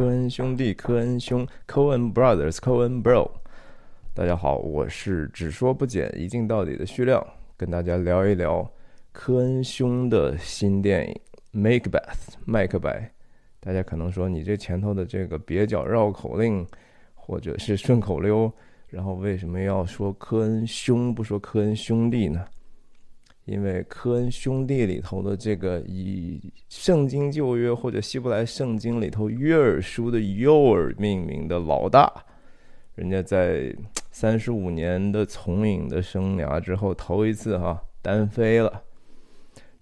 科恩兄弟，科恩兄，Coen Brothers，Coen Bro。大家好，我是只说不剪、一镜到底的徐亮，跟大家聊一聊科恩兄的新电影《Macbeth》麦克白。大家可能说，你这前头的这个蹩脚绕口令，或者是顺口溜，然后为什么要说科恩兄，不说科恩兄弟呢？因为科恩兄弟里头的这个以圣经旧约或者希伯来圣经里头约珥书的诱尔命名的老大，人家在三十五年的从影的生涯之后，头一次哈单飞了。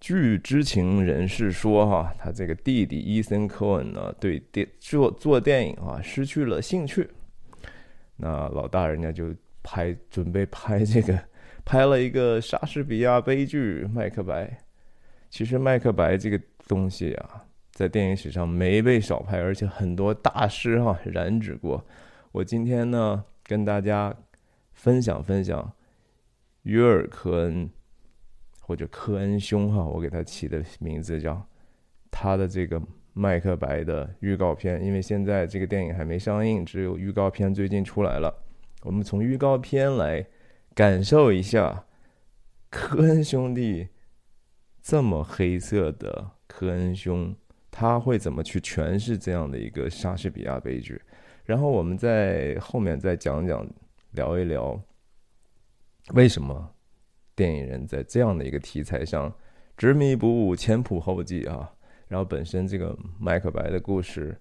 据知情人士说哈，他这个弟弟伊森科恩呢，对电做做电影啊失去了兴趣。那老大人家就拍准备拍这个。拍了一个莎士比亚悲剧《麦克白》，其实《麦克白》这个东西啊，在电影史上没被少拍，而且很多大师哈染指过。我今天呢，跟大家分享分享约尔科恩或者科恩兄哈，我给他起的名字叫他的这个《麦克白》的预告片，因为现在这个电影还没上映，只有预告片最近出来了。我们从预告片来。感受一下科恩兄弟这么黑色的科恩兄，他会怎么去诠释这样的一个莎士比亚悲剧？然后我们在后面再讲讲，聊一聊为什么电影人在这样的一个题材上执迷不悟、前仆后继啊？然后本身这个麦克白的故事，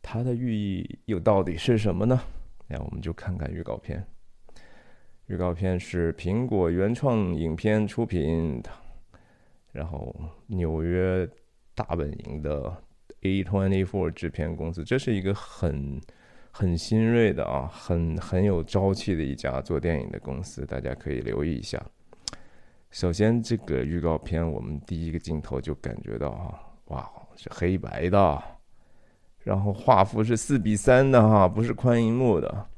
它的寓意又到底是什么呢？那我们就看看预告片。预告片是苹果原创影片出品，然后纽约大本营的 A Twenty Four 制片公司，这是一个很很新锐的啊，很很有朝气的一家做电影的公司，大家可以留意一下。首先，这个预告片我们第一个镜头就感觉到啊，哇，是黑白的，然后画幅是四比三的哈，不是宽银幕的。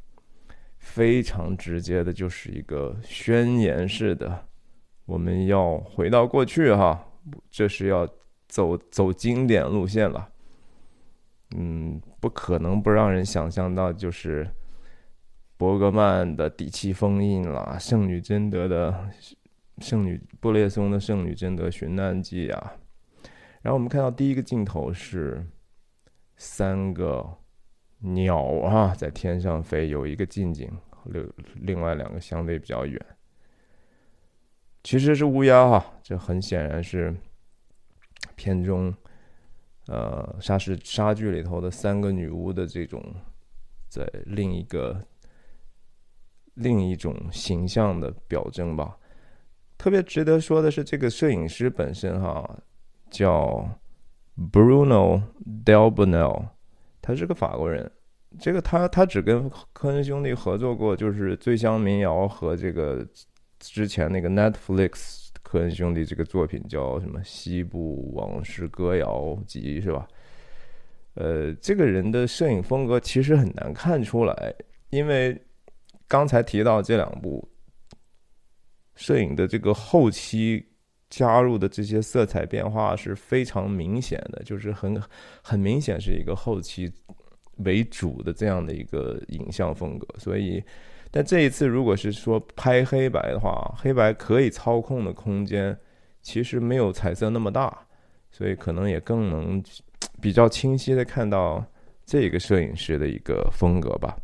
非常直接的，就是一个宣言式的，我们要回到过去哈，这是要走走经典路线了。嗯，不可能不让人想象到，就是伯格曼的《底气封印》啦，圣女贞德的《圣女布列松的圣女贞德寻难记》啊。然后我们看到第一个镜头是三个。鸟啊，在天上飞，有一个近景，另另外两个相对比较远，其实是乌鸦哈，这很显然是片中呃莎士莎剧里头的三个女巫的这种在另一个另一种形象的表征吧。特别值得说的是，这个摄影师本身哈叫 Bruno Delbonnel。他是个法国人，这个他他只跟科恩兄弟合作过，就是《醉乡民谣》和这个之前那个 Netflix 科恩兄弟这个作品叫什么《西部往事歌谣集》是吧？呃，这个人的摄影风格其实很难看出来，因为刚才提到这两部摄影的这个后期。加入的这些色彩变化是非常明显的，就是很很明显是一个后期为主的这样的一个影像风格。所以，但这一次如果是说拍黑白的话，黑白可以操控的空间其实没有彩色那么大，所以可能也更能比较清晰的看到这个摄影师的一个风格吧。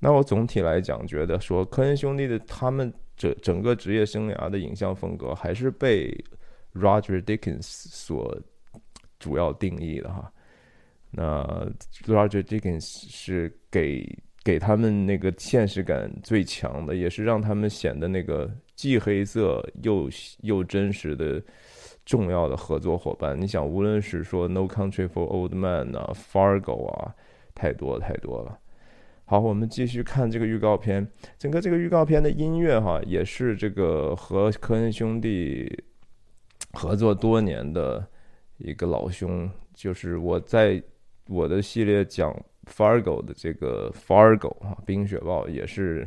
那我总体来讲觉得说科恩兄弟的他们。整整个职业生涯的影像风格还是被 Roger Dickens 所主要定义的哈。那 Roger Dickens 是给给他们那个现实感最强的，也是让他们显得那个既黑色又又真实的重要的合作伙伴。你想，无论是说 No Country for Old Men 啊，Fargo 啊，太多太多了。好，我们继续看这个预告片。整个这个预告片的音乐哈，也是这个和科恩兄弟合作多年的一个老兄，就是我在我的系列讲 Fargo 的这个 Fargo 啊，《冰雪暴》也是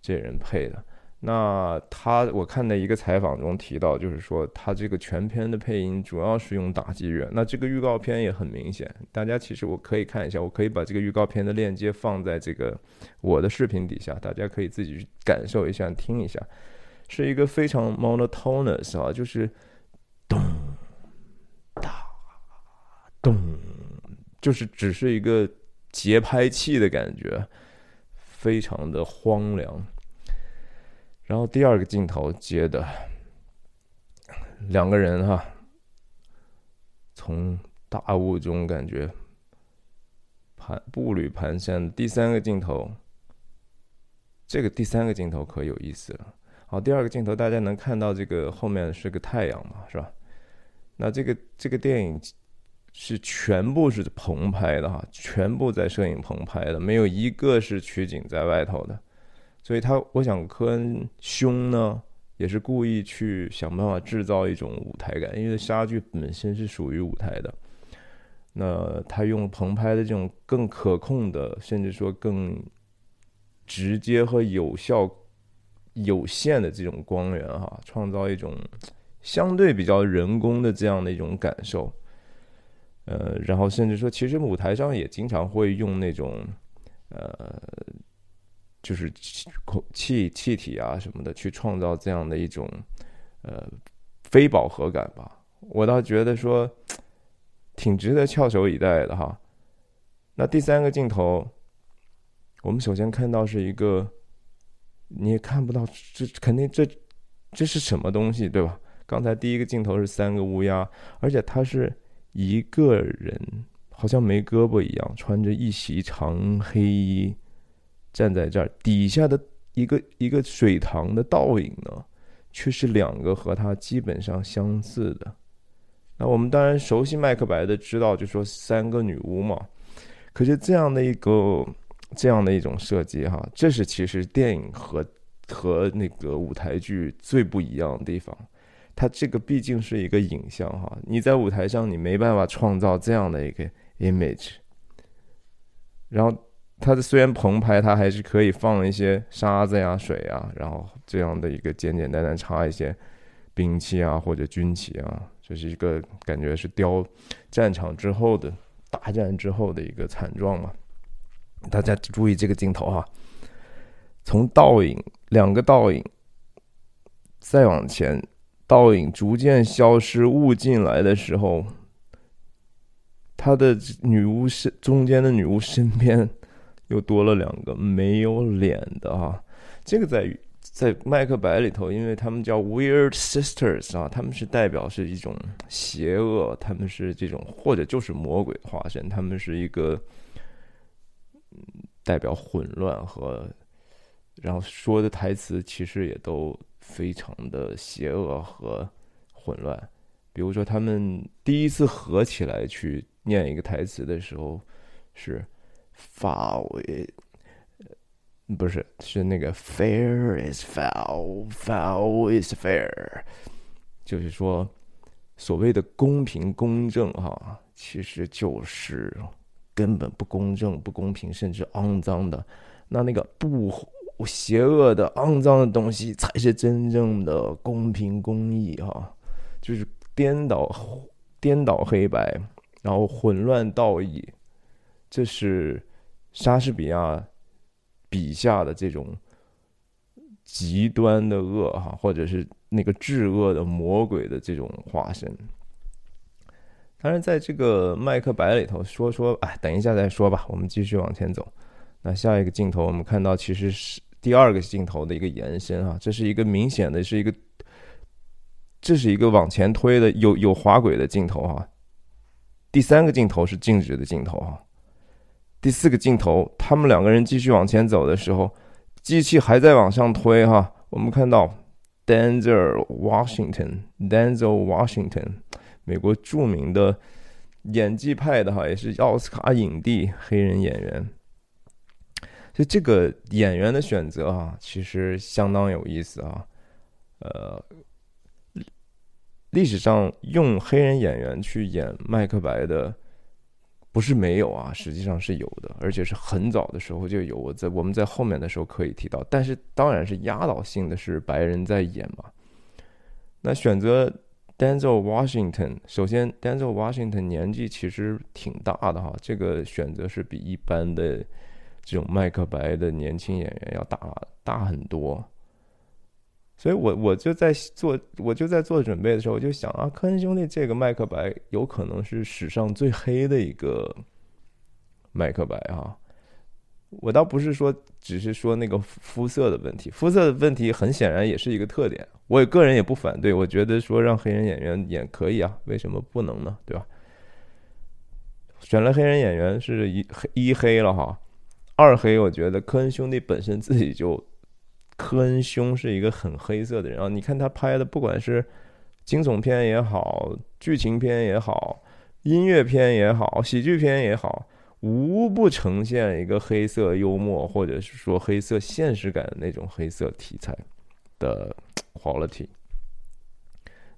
这人配的。那他我看的一个采访中提到，就是说他这个全片的配音主要是用打击乐。那这个预告片也很明显，大家其实我可以看一下，我可以把这个预告片的链接放在这个我的视频底下，大家可以自己去感受一下，听一下，是一个非常 monotonous 啊，就是咚哒咚，就是只是一个节拍器的感觉，非常的荒凉。然后第二个镜头接的两个人哈，从大雾中感觉盘步履蹒跚。第三个镜头，这个第三个镜头可有意思了。好，第二个镜头大家能看到这个后面是个太阳嘛，是吧？那这个这个电影是全部是棚拍的哈，全部在摄影棚拍的，没有一个是取景在外头的。所以他，我想科恩兄呢，也是故意去想办法制造一种舞台感，因为莎剧本身是属于舞台的。那他用棚拍的这种更可控的，甚至说更直接和有效、有限的这种光源哈，创造一种相对比较人工的这样的一种感受。呃，然后甚至说，其实舞台上也经常会用那种呃。就是空气气体啊什么的，去创造这样的一种呃非饱和感吧。我倒觉得说挺值得翘首以待的哈。那第三个镜头，我们首先看到是一个，你也看不到这肯定这这是什么东西对吧？刚才第一个镜头是三个乌鸦，而且他是一个人，好像没胳膊一样，穿着一袭长黑衣。站在这儿底下的一个一个水塘的倒影呢，却是两个和他基本上相似的。那我们当然熟悉麦克白的，知道就说三个女巫嘛。可是这样的一个这样的一种设计哈，这是其实电影和和那个舞台剧最不一样的地方。它这个毕竟是一个影像哈，你在舞台上你没办法创造这样的一个 image，然后。它的虽然棚拍，它还是可以放一些沙子呀、水啊，然后这样的一个简简单单插一些兵器啊或者军旗啊，这是一个感觉是雕战场之后的大战之后的一个惨状嘛。大家注意这个镜头哈，从倒影两个倒影再往前，倒影逐渐消失，雾进来的时候，他的女巫身中间的女巫身边。又多了两个没有脸的哈，这个在在麦克白里头，因为他们叫 Weird Sisters 啊，他们是代表是一种邪恶，他们是这种或者就是魔鬼化身，他们是一个代表混乱和，然后说的台词其实也都非常的邪恶和混乱，比如说他们第一次合起来去念一个台词的时候是。foul，不是，是那个 fair is foul，foul is fair，就是说，所谓的公平公正哈，其实就是根本不公正、不公平，甚至肮脏的。那那个不邪恶的、肮脏的东西，才是真正的公平公义哈，就是颠倒、颠倒黑白，然后混乱道义。这是莎士比亚笔下的这种极端的恶哈，或者是那个至恶的魔鬼的这种化身。当然，在这个《麦克白》里头说说，哎，等一下再说吧，我们继续往前走。那下一个镜头，我们看到其实是第二个镜头的一个延伸啊，这是一个明显的是一个，这是一个往前推的有有滑轨的镜头哈。第三个镜头是静止的镜头哈。第四个镜头，他们两个人继续往前走的时候，机器还在往上推哈。我们看到 Denzel Washington，Denzel Washington，美国著名的演技派的哈，也是奥斯卡影帝黑人演员。所以这个演员的选择啊，其实相当有意思啊。呃，历史上用黑人演员去演麦克白的。不是没有啊，实际上是有的，而且是很早的时候就有。我在我们在后面的时候可以提到，但是当然是压倒性的是白人在演嘛。那选择 Denzel Washington，首先 Denzel Washington 年纪其实挺大的哈，这个选择是比一般的这种麦克白的年轻演员要大大很多。所以我我就在做，我就在做准备的时候，我就想啊，科恩兄弟这个麦克白有可能是史上最黑的一个麦克白啊。我倒不是说只是说那个肤色的问题，肤色的问题很显然也是一个特点。我也个人也不反对，我觉得说让黑人演员演可以啊，为什么不能呢？对吧？选了黑人演员是一黑一黑了哈，二黑我觉得科恩兄弟本身自己就。科恩兄是一个很黑色的人啊！你看他拍的，不管是惊悚片也好，剧情片也好，音乐片也好，喜剧片也好，无不呈现一个黑色幽默，或者是说黑色现实感的那种黑色题材的 quality。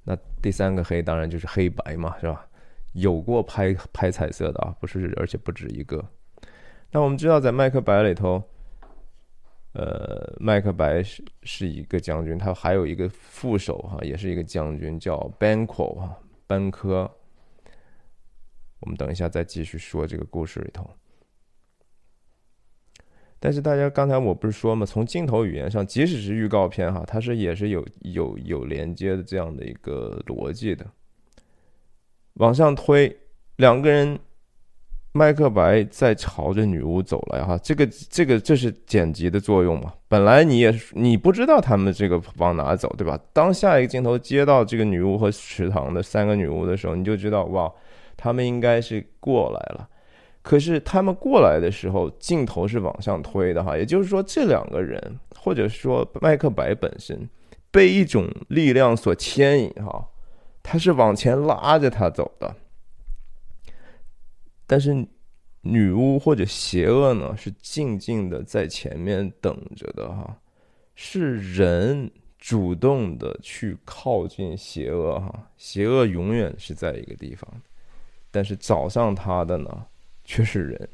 那第三个黑当然就是黑白嘛，是吧？有过拍拍彩色的啊，不是，而且不止一个。那我们知道，在《麦克白》里头。呃，麦克白是是一个将军，他还有一个副手哈，也是一个将军，叫 Banquo 哈，班科。我们等一下再继续说这个故事里头。但是大家刚才我不是说嘛，从镜头语言上，即使是预告片哈，它是也是有有有连接的这样的一个逻辑的，往上推两个人。麦克白在朝着女巫走来，哈，这个这个这是剪辑的作用嘛？本来你也你不知道他们这个往哪走，对吧？当下一个镜头接到这个女巫和池塘的三个女巫的时候，你就知道哇，他们应该是过来了。可是他们过来的时候，镜头是往上推的，哈，也就是说这两个人或者说麦克白本身被一种力量所牵引，哈，他是往前拉着他走的。但是，女巫或者邪恶呢，是静静的在前面等着的哈，是人主动的去靠近邪恶哈，邪恶永远是在一个地方，但是找上他的呢，却是人。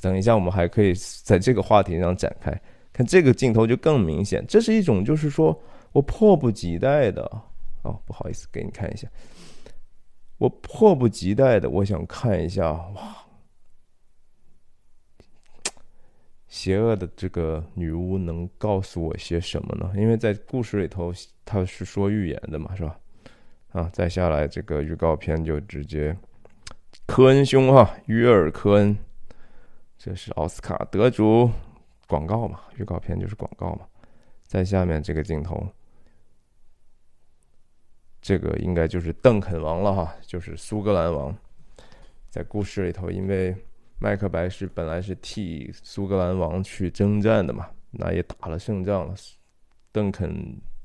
等一下，我们还可以在这个话题上展开，看这个镜头就更明显，这是一种就是说我迫不及待的哦，不好意思，给你看一下。我迫不及待的，我想看一下哇，邪恶的这个女巫能告诉我些什么呢？因为在故事里头，她是说预言的嘛，是吧？啊，再下来这个预告片就直接科恩兄哈，约尔科恩，这是奥斯卡得主，广告嘛，预告片就是广告嘛。在下面这个镜头。这个应该就是邓肯王了哈，就是苏格兰王。在故事里头，因为麦克白是本来是替苏格兰王去征战的嘛，那也打了胜仗了。邓肯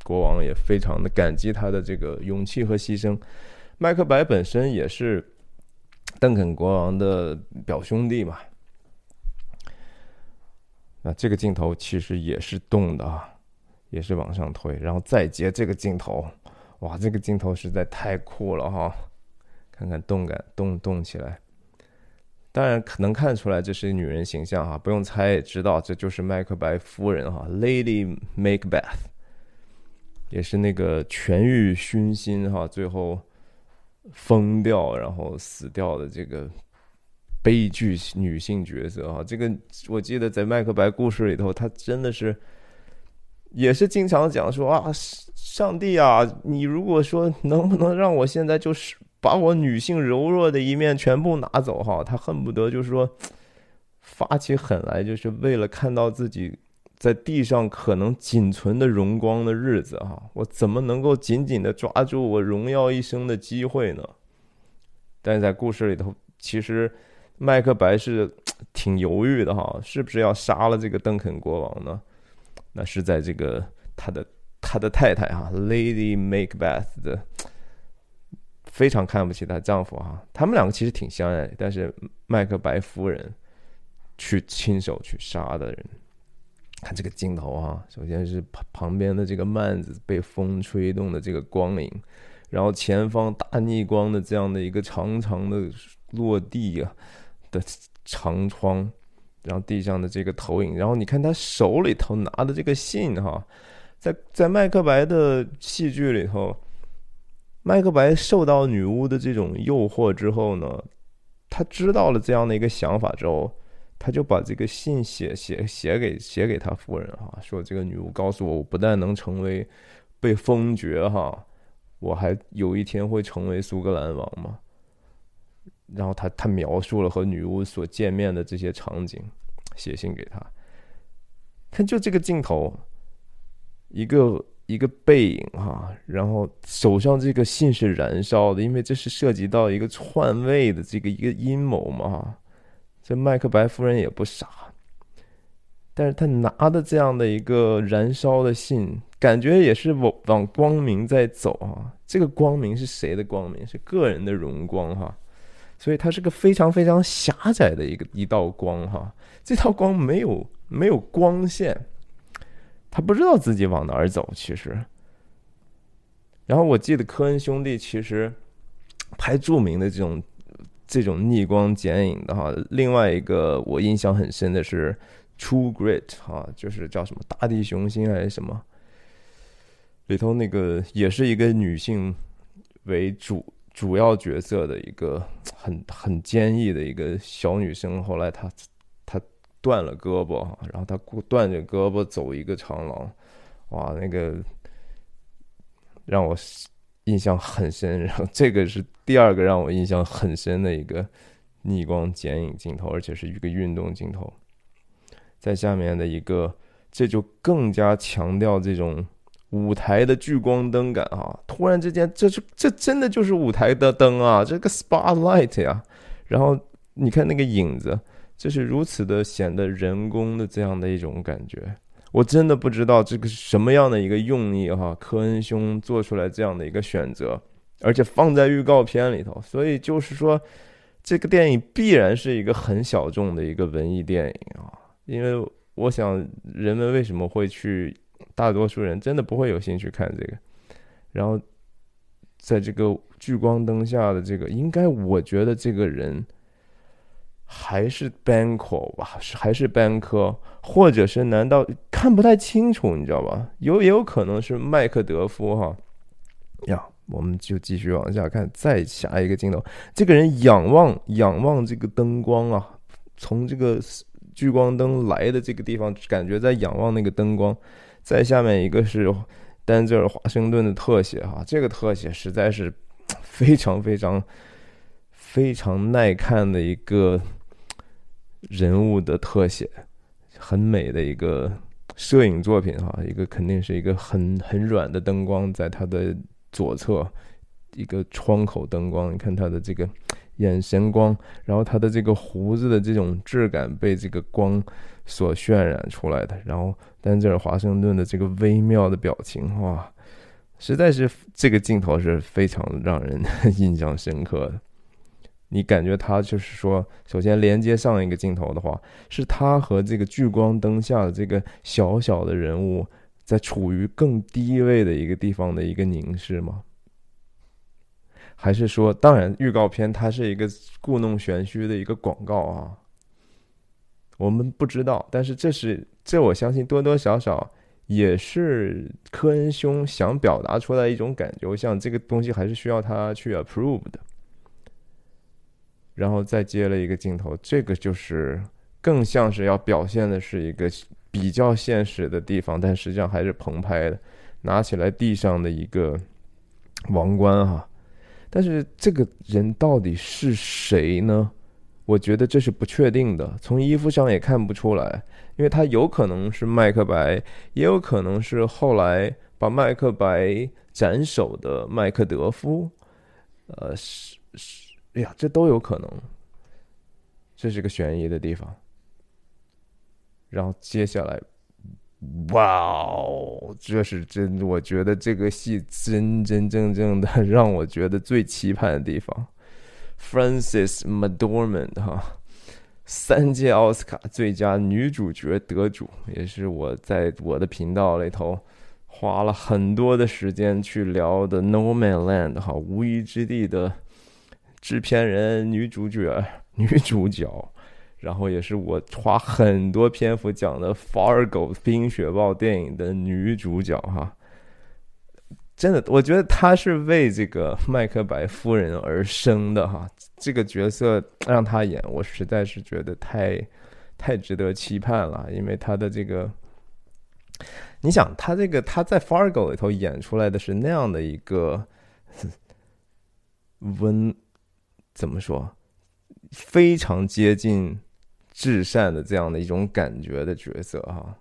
国王也非常的感激他的这个勇气和牺牲。麦克白本身也是邓肯国王的表兄弟嘛。那这个镜头其实也是动的啊，也是往上推，然后再接这个镜头。哇，这个镜头实在太酷了哈！看看动感，动动起来。当然可能看出来这是女人形象哈，不用猜也知道这就是麦克白夫人哈，Lady Macbeth，也是那个权欲熏心哈，最后疯掉然后死掉的这个悲剧女性角色哈。这个我记得在麦克白故事里头，她真的是。也是经常讲说啊，上帝啊，你如果说能不能让我现在就是把我女性柔弱的一面全部拿走哈，他恨不得就是说发起狠来，就是为了看到自己在地上可能仅存的荣光的日子哈，我怎么能够紧紧的抓住我荣耀一生的机会呢？但是在故事里头，其实麦克白是挺犹豫的哈，是不是要杀了这个邓肯国王呢？那是在这个他的他的太太哈，Lady Macbeth 的非常看不起她丈夫哈，他们两个其实挺相爱，但是麦克白夫人去亲手去杀的人，看这个镜头哈，首先是旁旁边的这个幔子被风吹动的这个光影，然后前方大逆光的这样的一个长长的落地啊的长窗，然后地上的这个投影，然后你看他手里头拿的这个信哈，在在麦克白的戏剧里头，麦克白受到女巫的这种诱惑之后呢，他知道了这样的一个想法之后。他就把这个信写写写给写给他夫人哈，说这个女巫告诉我，我不但能成为被封爵哈，我还有一天会成为苏格兰王嘛。然后他他描述了和女巫所见面的这些场景，写信给他。看就这个镜头，一个一个背影哈，然后手上这个信是燃烧的，因为这是涉及到一个篡位的这个一个阴谋嘛。这麦克白夫人也不傻，但是他拿的这样的一个燃烧的信，感觉也是往往光明在走啊。这个光明是谁的光明？是个人的荣光哈。所以它是个非常非常狭窄的一个一道光哈。这道光没有没有光线，他不知道自己往哪儿走。其实，然后我记得科恩兄弟其实拍著名的这种。这种逆光剪影的哈，另外一个我印象很深的是《True Grit》哈，就是叫什么大地雄心还是什么，里头那个也是一个女性为主主要角色的一个很很坚毅的一个小女生，后来她她断了胳膊，然后她断着胳膊走一个长廊，哇，那个让我。印象很深，然后这个是第二个让我印象很深的一个逆光剪影镜头，而且是一个运动镜头。在下面的一个，这就更加强调这种舞台的聚光灯感啊！突然之间，这是这真的就是舞台的灯啊，这个 spotlight 呀！然后你看那个影子，这是如此的显得人工的这样的一种感觉。我真的不知道这个是什么样的一个用意哈，科恩兄做出来这样的一个选择，而且放在预告片里头，所以就是说，这个电影必然是一个很小众的一个文艺电影啊，因为我想人们为什么会去，大多数人真的不会有兴趣看这个，然后在这个聚光灯下的这个，应该我觉得这个人。还是 Banco 吧，是还是 Banco，或者是难道看不太清楚？你知道吧？有也有可能是麦克德夫哈。呀，我们就继续往下看，再下一个镜头，这个人仰望仰望这个灯光啊，从这个聚光灯来的这个地方，感觉在仰望那个灯光。再下面一个是丹泽尔华盛顿的特写哈，这个特写实在是非常非常非常耐看的一个。人物的特写，很美的一个摄影作品哈，一个肯定是一个很很软的灯光，在他的左侧，一个窗口灯光，你看他的这个眼神光，然后他的这个胡子的这种质感被这个光所渲染出来的，然后丹泽尔华盛顿的这个微妙的表情，哇，实在是这个镜头是非常让人 印象深刻的。你感觉他就是说，首先连接上一个镜头的话，是他和这个聚光灯下的这个小小的人物在处于更低位的一个地方的一个凝视吗？还是说，当然，预告片它是一个故弄玄虚的一个广告啊，我们不知道。但是这是这，我相信多多少少也是科恩兄想表达出来一种感觉。我想这个东西还是需要他去 approve 的。然后再接了一个镜头，这个就是更像是要表现的是一个比较现实的地方，但实际上还是棚拍的。拿起来地上的一个王冠哈，但是这个人到底是谁呢？我觉得这是不确定的，从衣服上也看不出来，因为他有可能是麦克白，也有可能是后来把麦克白斩首的麦克德夫，呃是是。哎呀，这都有可能，这是个悬疑的地方。然后接下来，哇哦，这是真，我觉得这个戏真真正正的让我觉得最期盼的地方。Frances McDormand 哈，三届奥斯卡最佳女主角得主，也是我在我的频道里头花了很多的时间去聊的《No Man Land》哈，无依之地的制片人、女主角、女主角，然后也是我花很多篇幅讲的《Fargo》冰雪暴电影的女主角哈。真的，我觉得她是为这个麦克白夫人而生的哈。这个角色让她演，我实在是觉得太太值得期盼了，因为她的这个。你想，他这个他在《Fargo》里头演出来的是那样的一个温，怎么说，非常接近至善的这样的一种感觉的角色哈，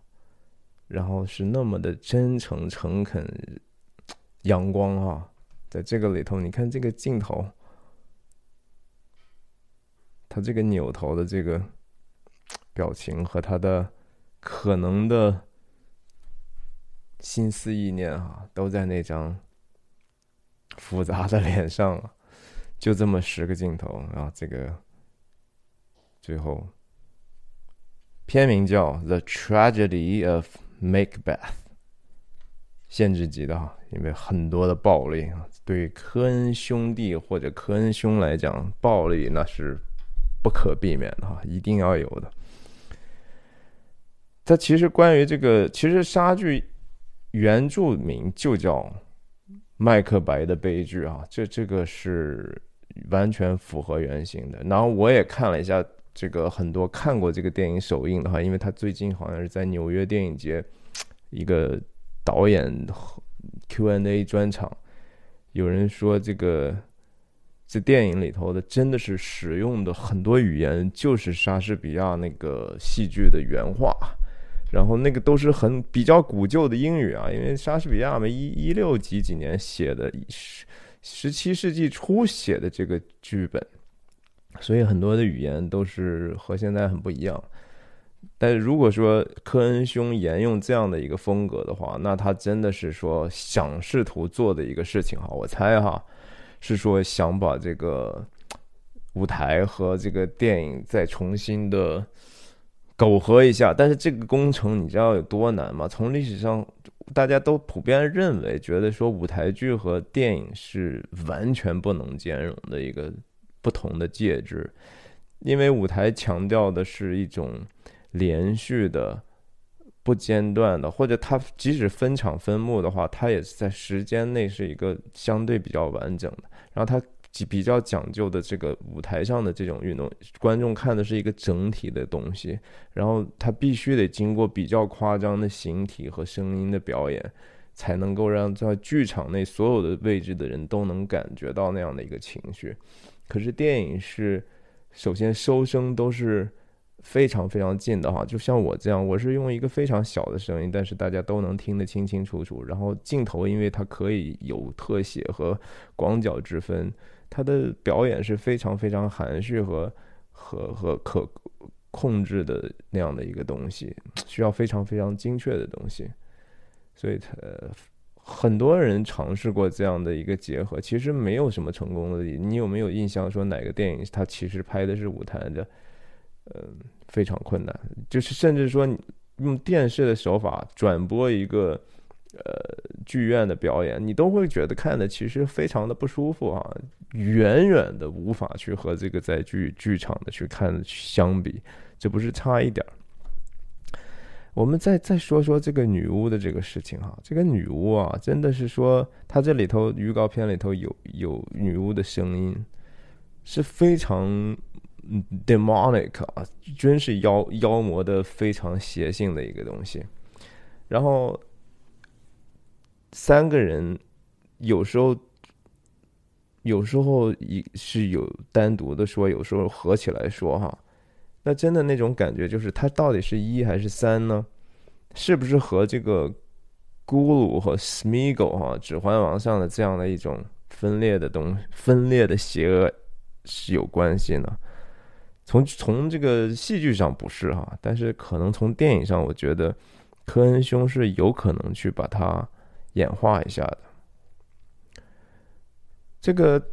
然后是那么的真诚、诚恳、阳光哈，在这个里头，你看这个镜头，他这个扭头的这个表情和他的可能的。心思意念啊，都在那张复杂的脸上了，就这么十个镜头啊。这个最后片名叫《The Tragedy of Macbeth》，限制级的哈，因为很多的暴力啊。对科恩兄弟或者科恩兄来讲，暴力那是不可避免的哈，一定要有的。它其实关于这个，其实杀剧。原著名就叫《麦克白的悲剧》啊，这这个是完全符合原型的。然后我也看了一下这个很多看过这个电影首映的话，因为他最近好像是在纽约电影节一个导演 Q&A 专场，有人说这个这电影里头的真的是使用的很多语言就是莎士比亚那个戏剧的原话。然后那个都是很比较古旧的英语啊，因为莎士比亚嘛，一一六几几年写的，十十七世纪初写的这个剧本，所以很多的语言都是和现在很不一样。但是如果说科恩兄沿用这样的一个风格的话，那他真的是说想试图做的一个事情哈，我猜哈，是说想把这个舞台和这个电影再重新的。苟合一下，但是这个工程你知道有多难吗？从历史上，大家都普遍认为，觉得说舞台剧和电影是完全不能兼容的一个不同的介质，因为舞台强调的是一种连续的、不间断的，或者它即使分场分幕的话，它也是在时间内是一个相对比较完整的，然后它。比较讲究的这个舞台上的这种运动，观众看的是一个整体的东西，然后它必须得经过比较夸张的形体和声音的表演，才能够让在剧场内所有的位置的人都能感觉到那样的一个情绪。可是电影是，首先收声都是非常非常近的哈，就像我这样，我是用一个非常小的声音，但是大家都能听得清清楚楚。然后镜头因为它可以有特写和广角之分。它的表演是非常非常含蓄和和和可控制的那样的一个东西，需要非常非常精确的东西，所以它很多人尝试过这样的一个结合，其实没有什么成功的。你有没有印象说哪个电影它其实拍的是舞台的？嗯，非常困难，就是甚至说用电视的手法转播一个。呃，剧院的表演，你都会觉得看的其实非常的不舒服啊，远远的无法去和这个在剧剧场的去看相比，这不是差一点儿。我们再再说说这个女巫的这个事情哈，这个女巫啊，真的是说，它这里头预告片里头有有女巫的声音，是非常 demonic 啊，真是妖妖魔的非常邪性的一个东西，然后。三个人有时候，有时候一是有单独的说，有时候合起来说哈。那真的那种感觉就是，它到底是一还是三呢？是不是和这个咕噜和 Smiggle 哈《指环王》上的这样的一种分裂的东分裂的邪恶是有关系呢？从从这个戏剧上不是哈，但是可能从电影上，我觉得科恩兄是有可能去把它。演化一下的，这个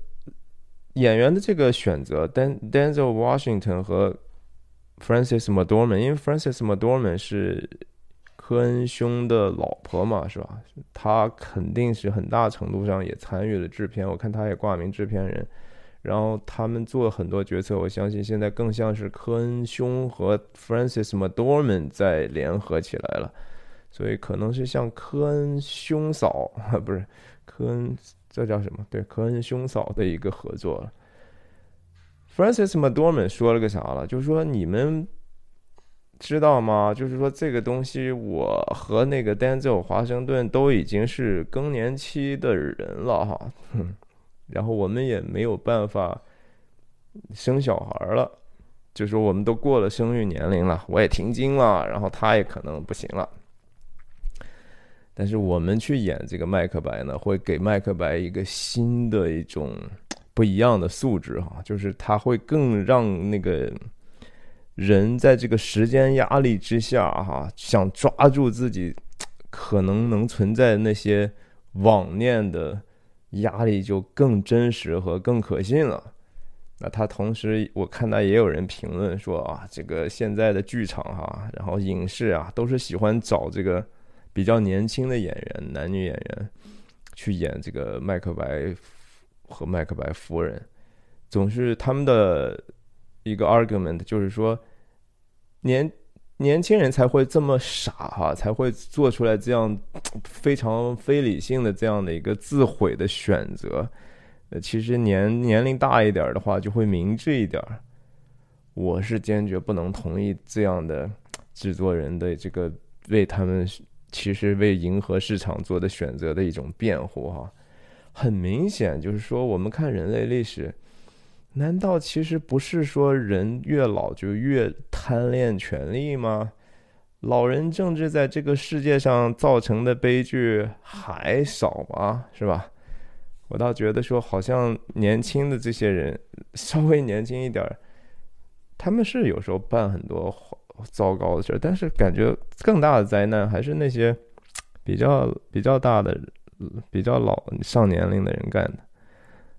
演员的这个选择，Dan Denzel Washington 和 Francis McDormand，因为 Francis McDormand 是科恩兄的老婆嘛，是吧？他肯定是很大程度上也参与了制片，我看他也挂名制片人。然后他们做很多决策，我相信现在更像是科恩兄和 Francis McDormand 在联合起来了，所以可能是像科恩兄嫂啊，不是科恩，这叫什么？对，科恩兄嫂的一个合作。Francis m c d o r m a n 说了个啥了？就是说你们知道吗？就是说这个东西，我和那个 Denzel 华盛顿都已经是更年期的人了哈。然后我们也没有办法生小孩了，就说我们都过了生育年龄了，我也停经了，然后他也可能不行了。但是我们去演这个麦克白呢，会给麦克白一个新的一种不一样的素质哈，就是他会更让那个人在这个时间压力之下哈，想抓住自己可能能存在那些妄念的。压力就更真实和更可信了。那他同时，我看到也有人评论说啊，这个现在的剧场哈，然后影视啊，都是喜欢找这个比较年轻的演员，男女演员去演这个麦克白和麦克白夫人，总是他们的一个 argument 就是说年。年轻人才会这么傻哈，才会做出来这样非常非理性的这样的一个自毁的选择。呃，其实年年龄大一点的话，就会明智一点。我是坚决不能同意这样的制作人的这个为他们其实为迎合市场做的选择的一种辩护哈。很明显，就是说我们看人类历史。难道其实不是说人越老就越贪恋权力吗？老人政治在这个世界上造成的悲剧还少吗？是吧？我倒觉得说，好像年轻的这些人稍微年轻一点他们是有时候办很多糟糕的事儿但是感觉更大的灾难还是那些比较比较大的、比较老上年龄的人干的。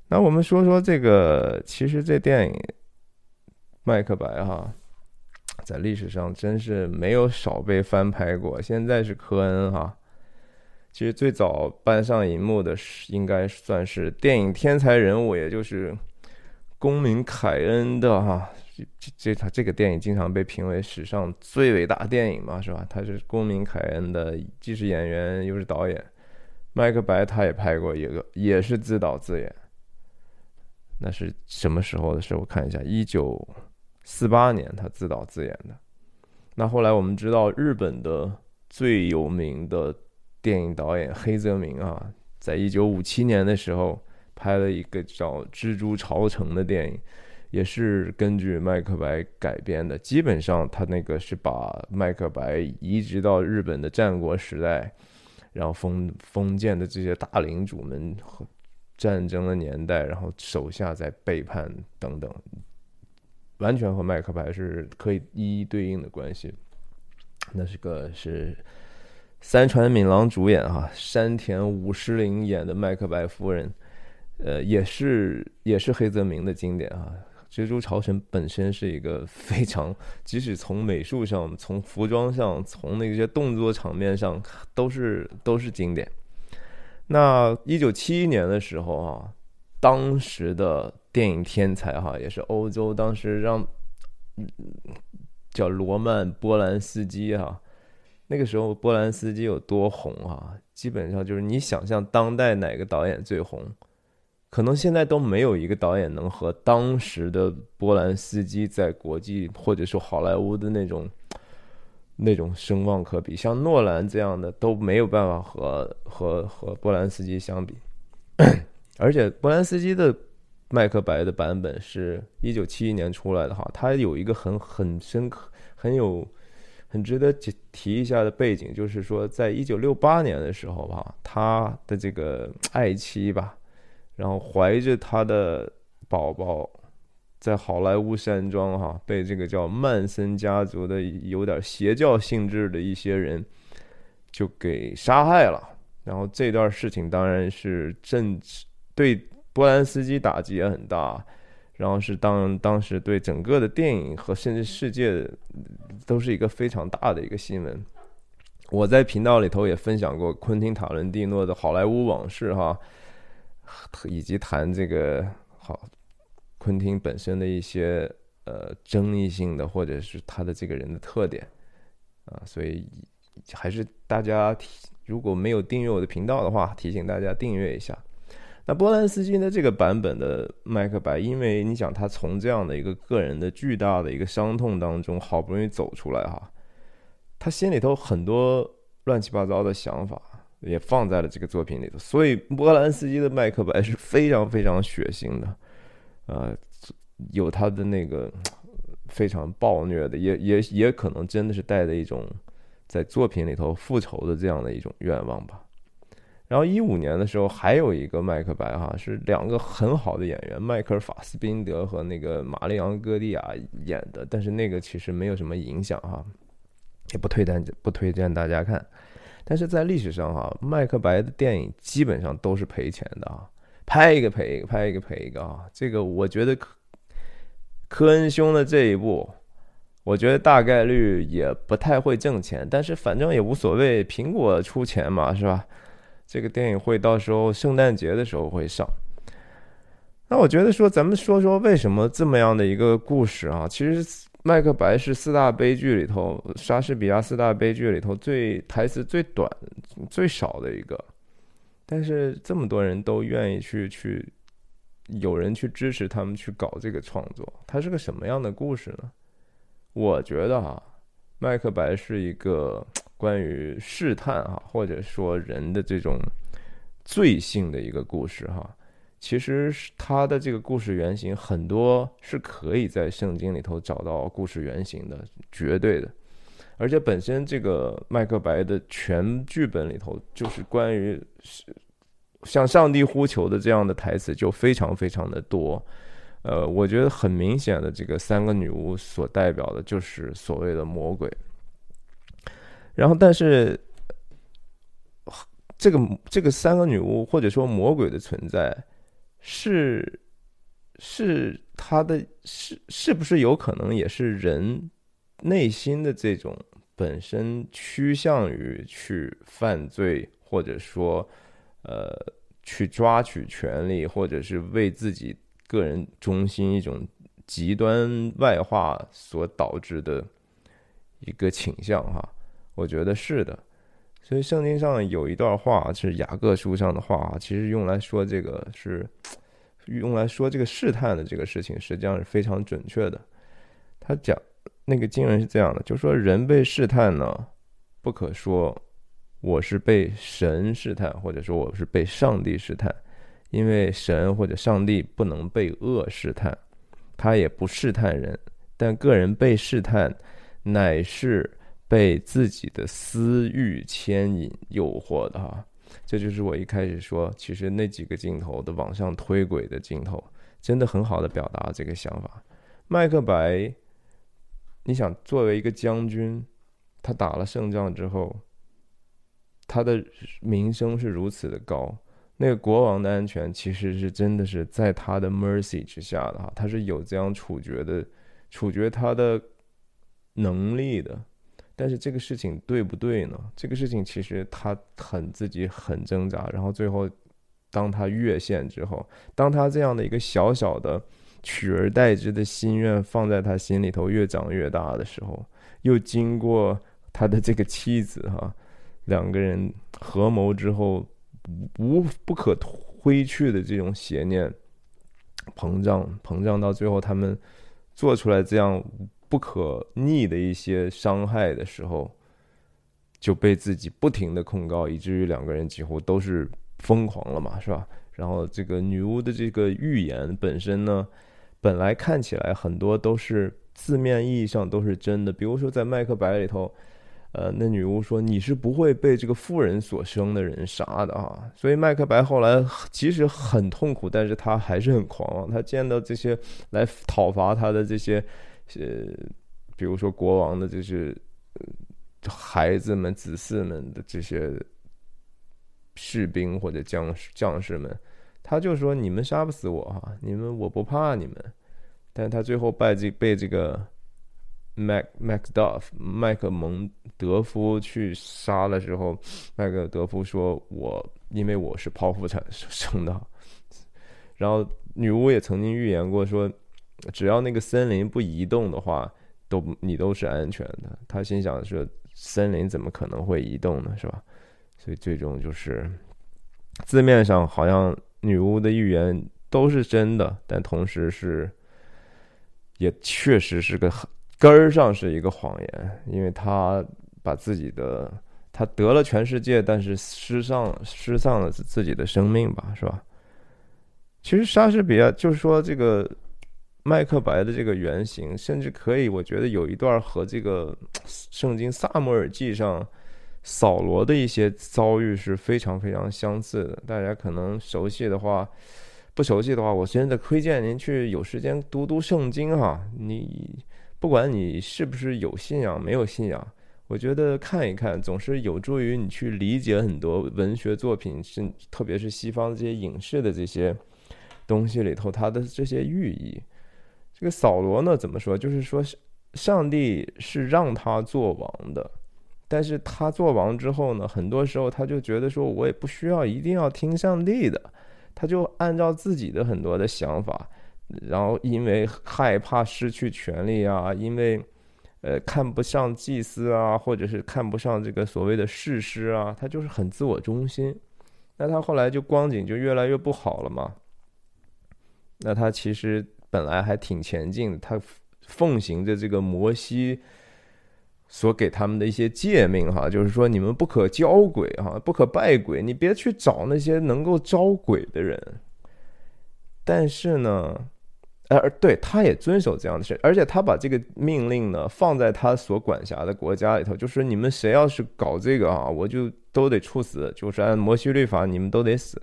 那我们说说这个，其实这电影《麦克白》哈，在历史上真是没有少被翻拍过。现在是科恩哈，其实最早搬上银幕的是应该算是电影天才人物，也就是公民凯恩的哈。这这他这个电影经常被评为史上最伟大电影嘛，是吧？他是公民凯恩的，既是演员又是导演。麦克白他也拍过一个，也是自导自演。那是什么时候的事？我看一下，一九四八年他自导自演的。那后来我们知道，日本的最有名的电影导演黑泽明啊，在一九五七年的时候拍了一个叫《蜘蛛朝城》的电影，也是根据麦克白改编的。基本上他那个是把麦克白移植到日本的战国时代，然后封封建的这些大领主们和。战争的年代，然后手下在背叛等等，完全和麦克白是可以一一对应的关系。那是个是三船敏郎主演哈，山田五十铃演的麦克白夫人，呃，也是也是黑泽明的经典啊。蜘蛛朝神本身是一个 非常，即使从美术上、从服装上、从那些动作场面上，都是都是经典。那一九七一年的时候啊，当时的电影天才哈，也是欧洲当时让叫罗曼波兰斯基哈，那个时候波兰斯基有多红啊？基本上就是你想象当代哪个导演最红，可能现在都没有一个导演能和当时的波兰斯基在国际或者说好莱坞的那种。那种声望可比，像诺兰这样的都没有办法和和和波兰斯基相比，而且波兰斯基的麦克白的版本是一九七一年出来的哈，他有一个很很深刻、很有很值得提一下的背景，就是说在一九六八年的时候哈，他的这个爱妻吧，然后怀着他的宝宝。在好莱坞山庄，哈，被这个叫曼森家族的有点邪教性质的一些人就给杀害了。然后这段事情当然是政治对波兰斯基打击也很大，然后是当当时对整个的电影和甚至世界都是一个非常大的一个新闻。我在频道里头也分享过昆汀塔伦蒂诺的好莱坞往事哈，以及谈这个好昆汀本身的一些呃争议性的或者是他的这个人的特点啊，所以还是大家如果没有订阅我的频道的话，提醒大家订阅一下。那波兰斯基的这个版本的麦克白，因为你想他从这样的一个个人的巨大的一个伤痛当中好不容易走出来哈，他心里头很多乱七八糟的想法也放在了这个作品里头，所以波兰斯基的麦克白是非常非常血腥的，呃，有他的那个非常暴虐的，也也也可能真的是带着一种在作品里头复仇的这样的一种愿望吧。然后一五年的时候，还有一个麦克白哈，是两个很好的演员，迈克尔·法斯宾德和那个玛丽昂·戈蒂亚演的，但是那个其实没有什么影响哈，也不推荐不推荐大家看。但是在历史上哈，麦克白的电影基本上都是赔钱的啊，拍一个赔一个，拍一个赔一个啊。这个我觉得科科恩兄的这一部，我觉得大概率也不太会挣钱，但是反正也无所谓，苹果出钱嘛，是吧？这个电影会到时候圣诞节的时候会上。那我觉得说，咱们说说为什么这么样的一个故事啊？其实《麦克白》是四大悲剧里头，莎士比亚四大悲剧里头最台词最短、最少的一个。但是这么多人都愿意去去，有人去支持他们去搞这个创作，它是个什么样的故事呢？我觉得哈，《麦克白》是一个。关于试探哈，或者说人的这种罪性的一个故事哈，其实是他的这个故事原型很多是可以在圣经里头找到故事原型的，绝对的。而且本身这个麦克白的全剧本里头，就是关于向上帝呼求的这样的台词就非常非常的多。呃，我觉得很明显的，这个三个女巫所代表的就是所谓的魔鬼。然后，但是这个这个三个女巫或者说魔鬼的存在，是是他的是是不是有可能也是人内心的这种本身趋向于去犯罪，或者说呃去抓取权利，或者是为自己个人中心一种极端外化所导致的一个倾向哈？我觉得是的，所以圣经上有一段话是雅各书上的话，其实用来说这个是用来说这个试探的这个事情，实际上是非常准确的。他讲那个经文是这样的，就说人被试探呢，不可说我是被神试探，或者说我是被上帝试探，因为神或者上帝不能被恶试探，他也不试探人，但个人被试探乃是。被自己的私欲牵引、诱惑的哈，这就是我一开始说，其实那几个镜头的往上推轨的镜头，真的很好的表达这个想法。麦克白，你想作为一个将军，他打了胜仗之后，他的名声是如此的高，那个国王的安全其实是真的是在他的 mercy 之下的哈，他是有这样处决的、处决他的能力的。但是这个事情对不对呢？这个事情其实他很自己很挣扎，然后最后，当他越线之后，当他这样的一个小小的取而代之的心愿放在他心里头越长越大的时候，又经过他的这个妻子哈，两个人合谋之后，无不可挥去的这种邪念膨胀膨胀到最后，他们做出来这样。不可逆的一些伤害的时候，就被自己不停的控告，以至于两个人几乎都是疯狂了嘛，是吧？然后这个女巫的这个预言本身呢，本来看起来很多都是字面意义上都是真的，比如说在《麦克白》里头，呃，那女巫说你是不会被这个妇人所生的人杀的啊，所以麦克白后来其实很痛苦，但是他还是很狂妄，他见到这些来讨伐他的这些。呃，比如说国王的这些孩子们、子嗣们的这些士兵或者将士将士们，他就说：“你们杀不死我哈，你们我不怕你们。”但他最后被这被这个 Mac Macduff 麦克蒙德夫去杀的时候，麦克德夫说：“我因为我是剖腹产生的。”然后女巫也曾经预言过说，只要那个森林不移动的话，都你都是安全的。他心想说，森林怎么可能会移动呢？是吧？所以最终就是字面上好像女巫的预言都是真的，但同时是也确实是个。根儿上是一个谎言，因为他把自己的他得了全世界，但是失丧失丧了自己的生命吧，是吧？其实莎士比亚就是说这个麦克白的这个原型，甚至可以我觉得有一段和这个圣经萨摩尔记上扫罗的一些遭遇是非常非常相似的。大家可能熟悉的话，不熟悉的话，我真的推荐您去有时间读读圣经哈，你。不管你是不是有信仰，没有信仰，我觉得看一看总是有助于你去理解很多文学作品，是特别是西方这些影视的这些东西里头它的这些寓意。这个扫罗呢，怎么说？就是说，上帝是让他做王的，但是他做王之后呢，很多时候他就觉得说，我也不需要一定要听上帝的，他就按照自己的很多的想法。然后因为害怕失去权利啊，因为，呃，看不上祭司啊，或者是看不上这个所谓的事师啊，他就是很自我中心。那他后来就光景就越来越不好了嘛。那他其实本来还挺前进，他奉行着这个摩西所给他们的一些诫命哈，就是说你们不可交鬼哈，不可拜鬼，你别去找那些能够招鬼的人。但是呢。而对，他也遵守这样的事，而且他把这个命令呢放在他所管辖的国家里头，就是你们谁要是搞这个啊，我就都得处死，就是按摩西律法，你们都得死。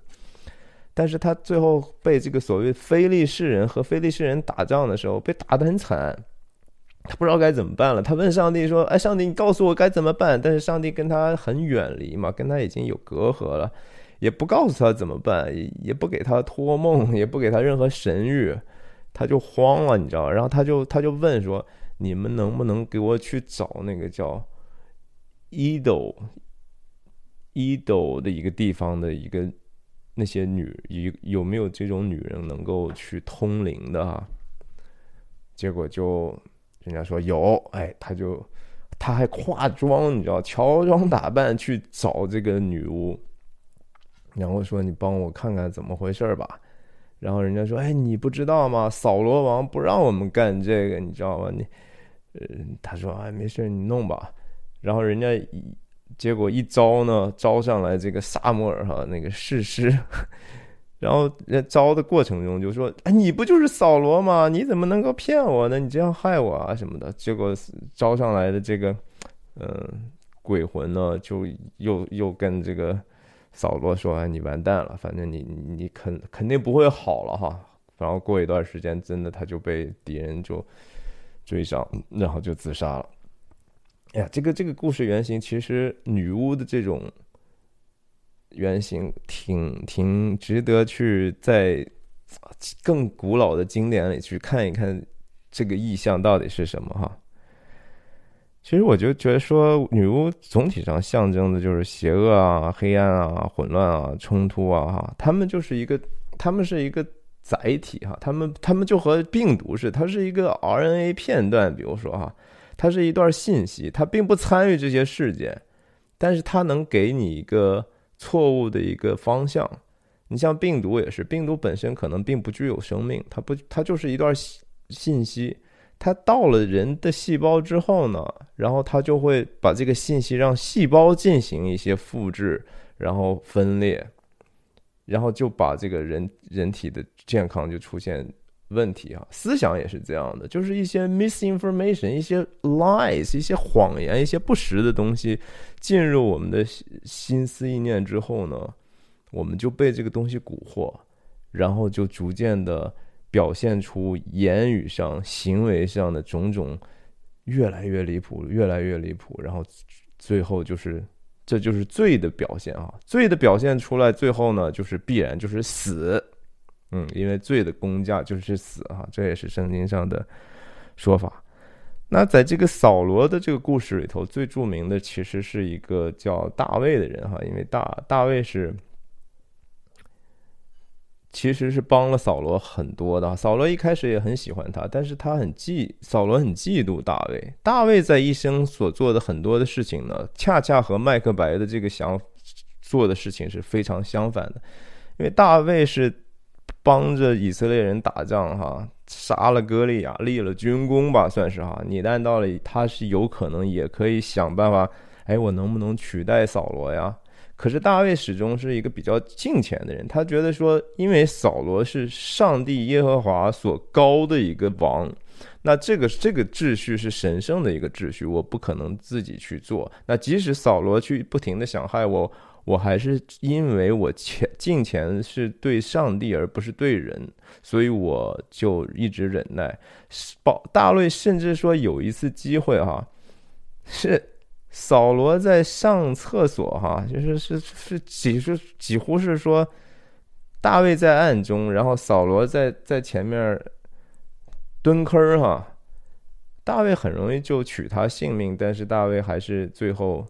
但是他最后被这个所谓非利士人和非利士人打仗的时候，被打得很惨，他不知道该怎么办了。他问上帝说：“哎，上帝，你告诉我该怎么办？”但是上帝跟他很远离嘛，跟他已经有隔阂了，也不告诉他怎么办，也不给他托梦，也不给他任何神谕。他就慌了，你知道然后他就他就问说：“你们能不能给我去找那个叫伊斗伊斗的一个地方的一个那些女有有没有这种女人能够去通灵的啊？”结果就人家说有，哎，他就他还化妆，你知道，乔装打扮去找这个女巫，然后说：“你帮我看看怎么回事吧。”然后人家说：“哎，你不知道吗？扫罗王不让我们干这个，你知道吗？你，呃，他说：哎，没事，你弄吧。然后人家一结果一招呢，招上来这个萨摩尔哈那个士师，然后招的过程中就说：哎，你不就是扫罗吗？你怎么能够骗我呢？你这样害我啊什么的。结果招上来的这个，嗯，鬼魂呢，就又又跟这个。”扫罗说：“哎，你完蛋了，反正你你肯肯定不会好了哈。然后过一段时间，真的他就被敌人就追上，然后就自杀了。哎呀，这个这个故事原型其实女巫的这种原型挺挺值得去在更古老的经典里去看一看，这个意象到底是什么哈。”其实我就觉得说，女巫总体上象征的就是邪恶啊、黑暗啊、混乱啊、冲突啊，哈，他们就是一个，他们是一个载体哈，他们他们就和病毒似的，它是一个 RNA 片段，比如说哈，它是一段信息，它并不参与这些事件，但是它能给你一个错误的一个方向。你像病毒也是，病毒本身可能并不具有生命，它不，它就是一段信息。它到了人的细胞之后呢，然后它就会把这个信息让细胞进行一些复制，然后分裂，然后就把这个人人体的健康就出现问题啊。思想也是这样的，就是一些 misinformation、一些 lies、一些谎言、一些不实的东西进入我们的心思意念之后呢，我们就被这个东西蛊惑，然后就逐渐的。表现出言语上、行为上的种种越来越离谱，越来越离谱，然后最后就是，这就是罪的表现啊！罪的表现出来，最后呢，就是必然就是死，嗯，因为罪的工价就是死啊，这也是圣经上的说法。那在这个扫罗的这个故事里头，最著名的其实是一个叫大卫的人哈，因为大大卫是其实是帮了扫罗很多的。扫罗一开始也很喜欢他，但是他很嫉扫罗很嫉妒大卫。大卫在一生所做的很多的事情呢，恰恰和麦克白的这个想做的事情是非常相反的，因为大卫是帮着以色列人打仗哈。杀了歌利亚，立了军功吧，算是哈。你按道理他是有可能也可以想办法，哎，我能不能取代扫罗呀？可是大卫始终是一个比较敬虔的人，他觉得说，因为扫罗是上帝耶和华所高的一个王，那这个这个秩序是神圣的一个秩序，我不可能自己去做。那即使扫罗去不停的想害我。我还是因为我前敬虔是对上帝而不是对人，所以我就一直忍耐。保大卫甚至说有一次机会哈，是扫罗在上厕所哈，就是是是几是几乎是说大卫在暗中，然后扫罗在在前面蹲坑儿哈，大卫很容易就取他性命，但是大卫还是最后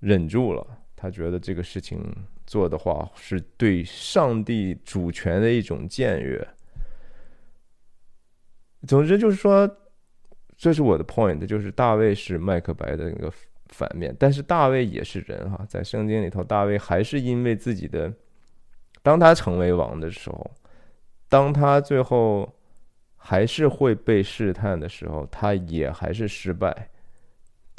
忍住了。他觉得这个事情做的话，是对上帝主权的一种僭越。总之就是说，这是我的 point，就是大卫是麦克白的那个反面，但是大卫也是人哈，在圣经里头，大卫还是因为自己的，当他成为王的时候，当他最后还是会被试探的时候，他也还是失败。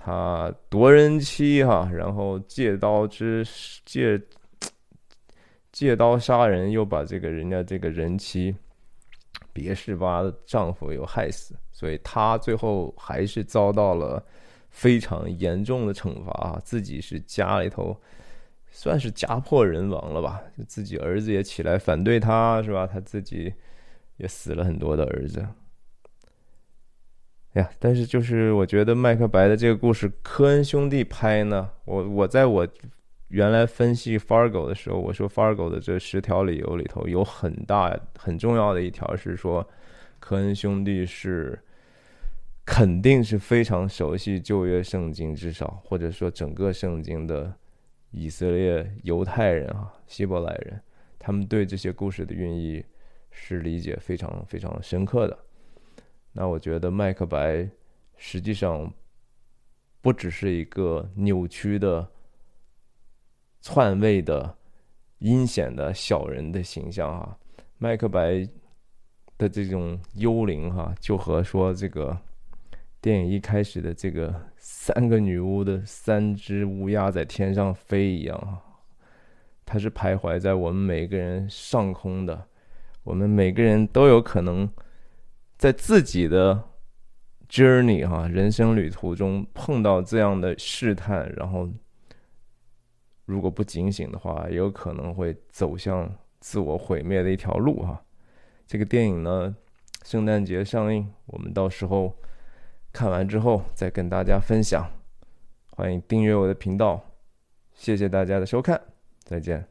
他夺人妻哈，然后借刀之借借刀杀人，又把这个人家这个人妻别是吧的丈夫又害死，所以他最后还是遭到了非常严重的惩罚啊！自己是家里头算是家破人亡了吧？自己儿子也起来反对他，是吧？他自己也死了很多的儿子。呀，但是就是我觉得麦克白的这个故事，科恩兄弟拍呢，我我在我原来分析 Fargo 的时候，我说 Fargo 的这十条理由里头有很大很重要的一条是说，科恩兄弟是肯定是非常熟悉旧约圣经，至少或者说整个圣经的以色列犹太人啊，希伯来人，他们对这些故事的寓意是理解非常非常深刻的。那我觉得麦克白实际上不只是一个扭曲的、篡位的、阴险的小人的形象哈。麦克白的这种幽灵哈，就和说这个电影一开始的这个三个女巫的三只乌鸦在天上飞一样哈，它是徘徊在我们每个人上空的，我们每个人都有可能。在自己的 journey 哈人生旅途中碰到这样的试探，然后如果不警醒的话，也有可能会走向自我毁灭的一条路哈。这个电影呢，圣诞节上映，我们到时候看完之后再跟大家分享。欢迎订阅我的频道，谢谢大家的收看，再见。